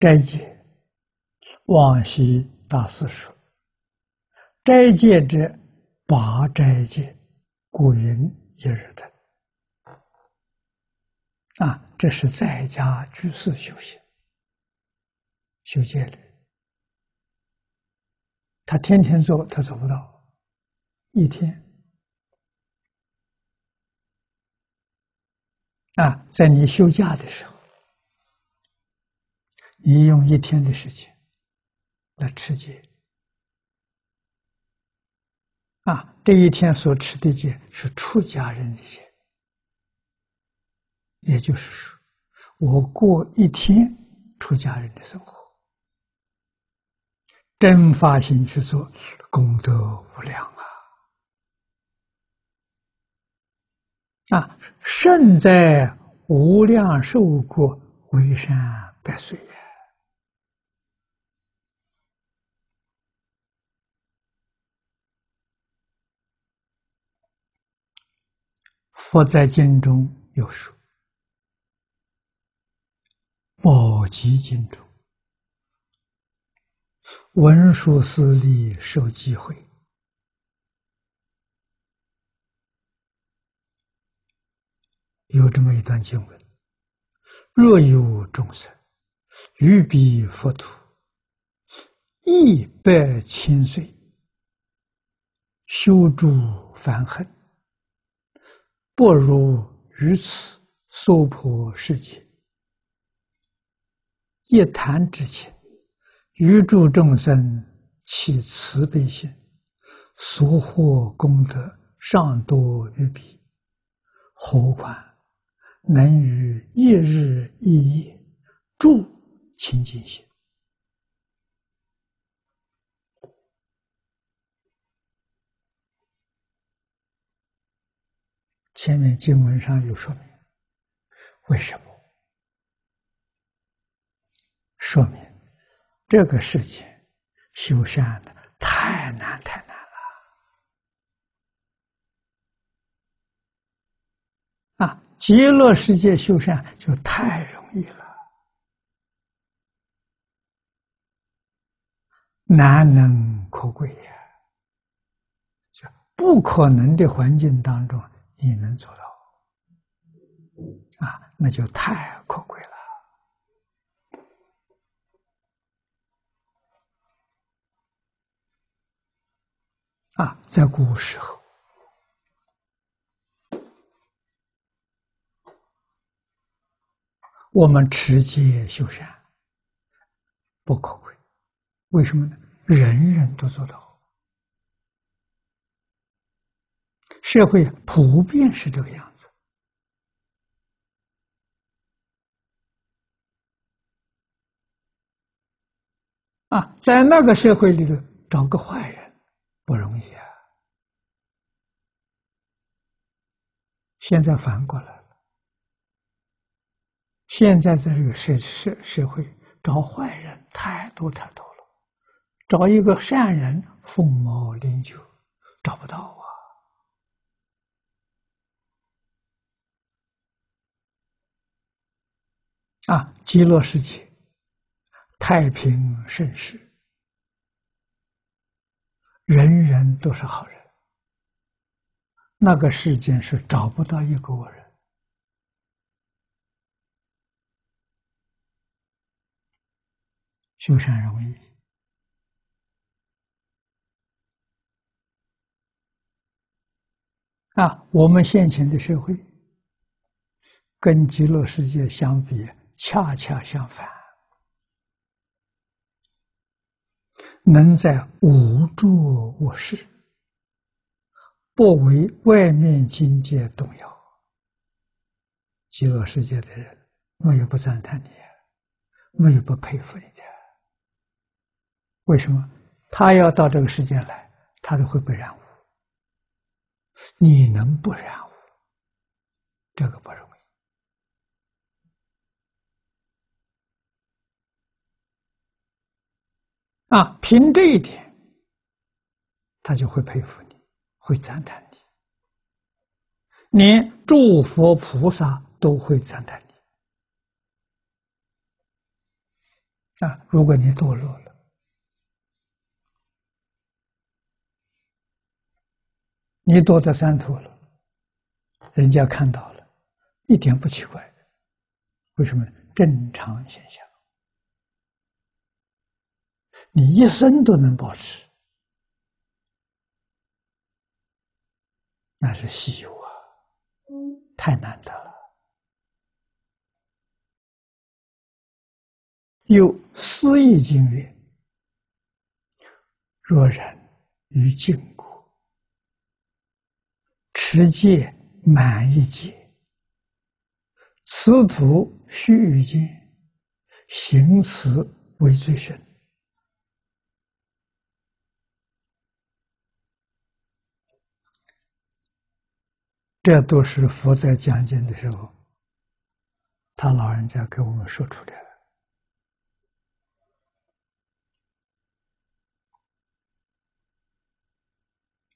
斋戒，往昔大师说：“斋戒者，八斋戒，故云一日的。”啊，这是在家居士修行、修戒律。他天天做，他做不到一天。啊，在你休假的时候。你用一天的时间来持戒啊！这一天所持的戒是出家人的戒，也就是说，我过一天出家人的生活，真发心去做，功德无量啊！啊，胜在无量寿过，为山百岁。佛在经中有说：“宝积经中，文殊师利受机会，有这么一段经文：若有众生欲彼佛土一百千岁，修诸凡恨。”不如于此娑婆世界，一谈之前，于诸众生起慈悲心，所获功德尚多于彼，何况能于一日一夜助清净心？前面经文上有说明，为什么？说明这个世界修善的太难太难了啊！极乐世界修善就太容易了，难能可贵呀！就不可能的环境当中。你能做到啊？那就太可贵了啊！在古时候，我们持戒修善不可贵，为什么呢？人人都做到。社会普遍是这个样子啊，在那个社会里头找个坏人不容易啊。现在反过来了，现在这个社社社会找坏人太多太多了，找一个善人凤毛麟角，找不到啊。极乐世界太平盛世，人人都是好人。那个世间是找不到一个恶人。修善容易啊！我们现前的社会跟极乐世界相比。恰恰相反，能在无助无事，不为外面境界动摇。极乐世界的人，没有不赞叹你，没有不佩服你的。为什么？他要到这个世界来，他都会被染污。你能不染污？这个不容易。啊，凭这一点，他就会佩服你，会赞叹你，连诸佛菩萨都会赞叹你。啊，如果你堕落了，你堕到三途了，人家看到了，一点不奇怪。为什么？正常现象，你一生都能保持，那是稀有啊，太难得了。有思义经曰：“若人于禁果持戒满一戒，此徒须臾间行此为最深。”这都是佛在讲经的时候，他老人家给我们说出来。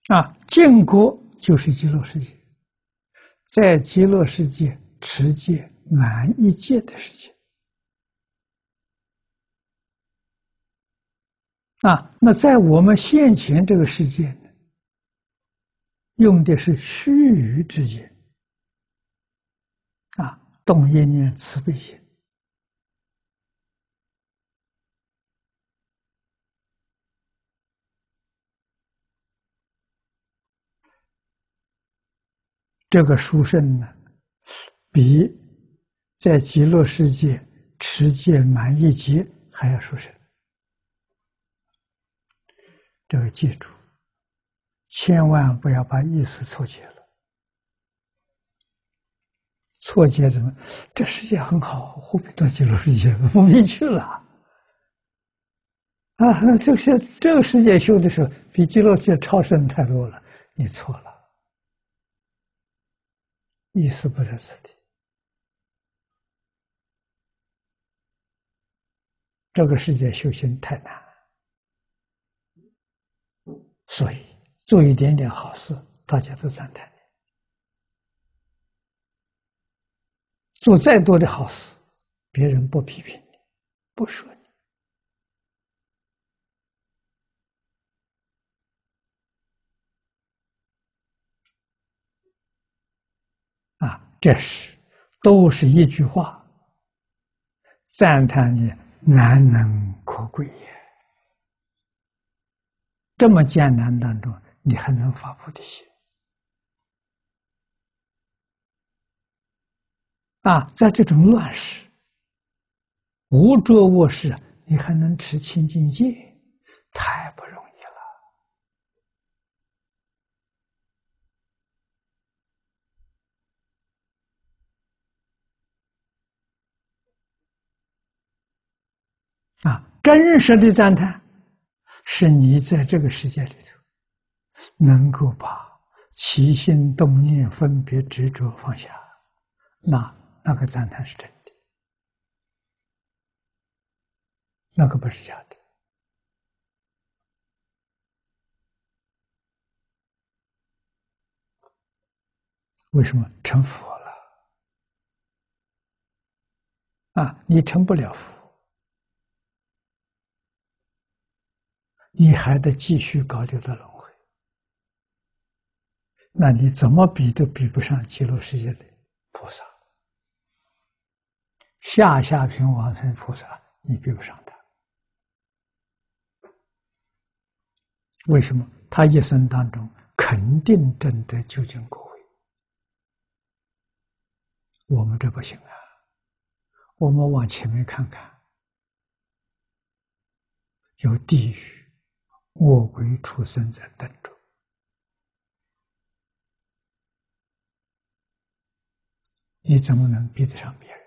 啊，建国就是极乐世界，在极乐世界持戒满一戒的事情。啊，那在我们现前这个世界，用的是须臾之间，啊，动一念慈悲心。这个殊胜呢，比在极乐世界持戒满一劫还要殊胜。这个记住，千万不要把意思错解了。错解怎么？这世界很好，何必到极乐世界？不必去了。啊，这些这个世界修的时候，比极乐世界超胜太多了。你错了。意思不在此地，这个世界修行太难，所以做一点点好事，大家都赞叹你；做再多的好事，别人不批评你，不说你，啊，这是都是一句话，赞叹你难能可贵也。这么艰难当中，你还能发菩提心啊？在这种乱世、无着卧室，你还能持清净戒，太不容易了。啊，真实的赞叹，是你在这个世界里头，能够把起心动念、分别执着放下，那那个赞叹是真的，那个不是假的。为什么成佛了？啊，你成不了佛。你还得继续搞六道轮，那你怎么比都比不上极乐世界的菩萨，下下品往生菩萨，你比不上他。为什么？他一生当中肯定证得究竟果位，我们这不行啊！我们往前面看看，有地狱。我为出生在等中，你怎么能比得上别人？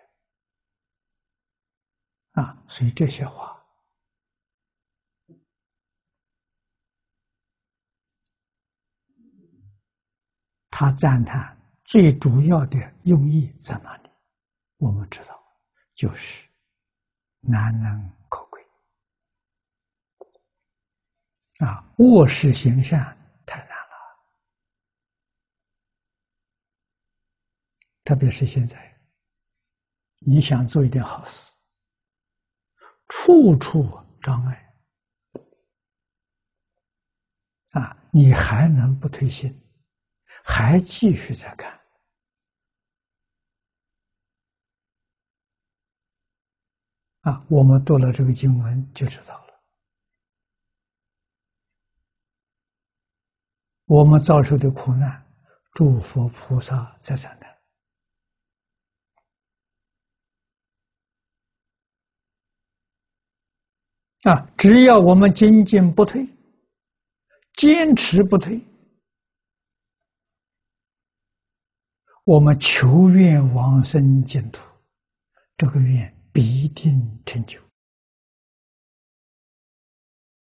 啊！所以这些话，他赞叹最主要的用意在哪里？我们知道，就是难能可贵。啊，卧室行善太难了，特别是现在，你想做一点好事，处处障碍啊！你还能不退心，还继续在干啊？我们读了这个经文就知道了，我们遭受的苦难，诸佛菩萨在承担。啊！只要我们精进不退，坚持不退，我们求愿往生净土，这个愿必定成就。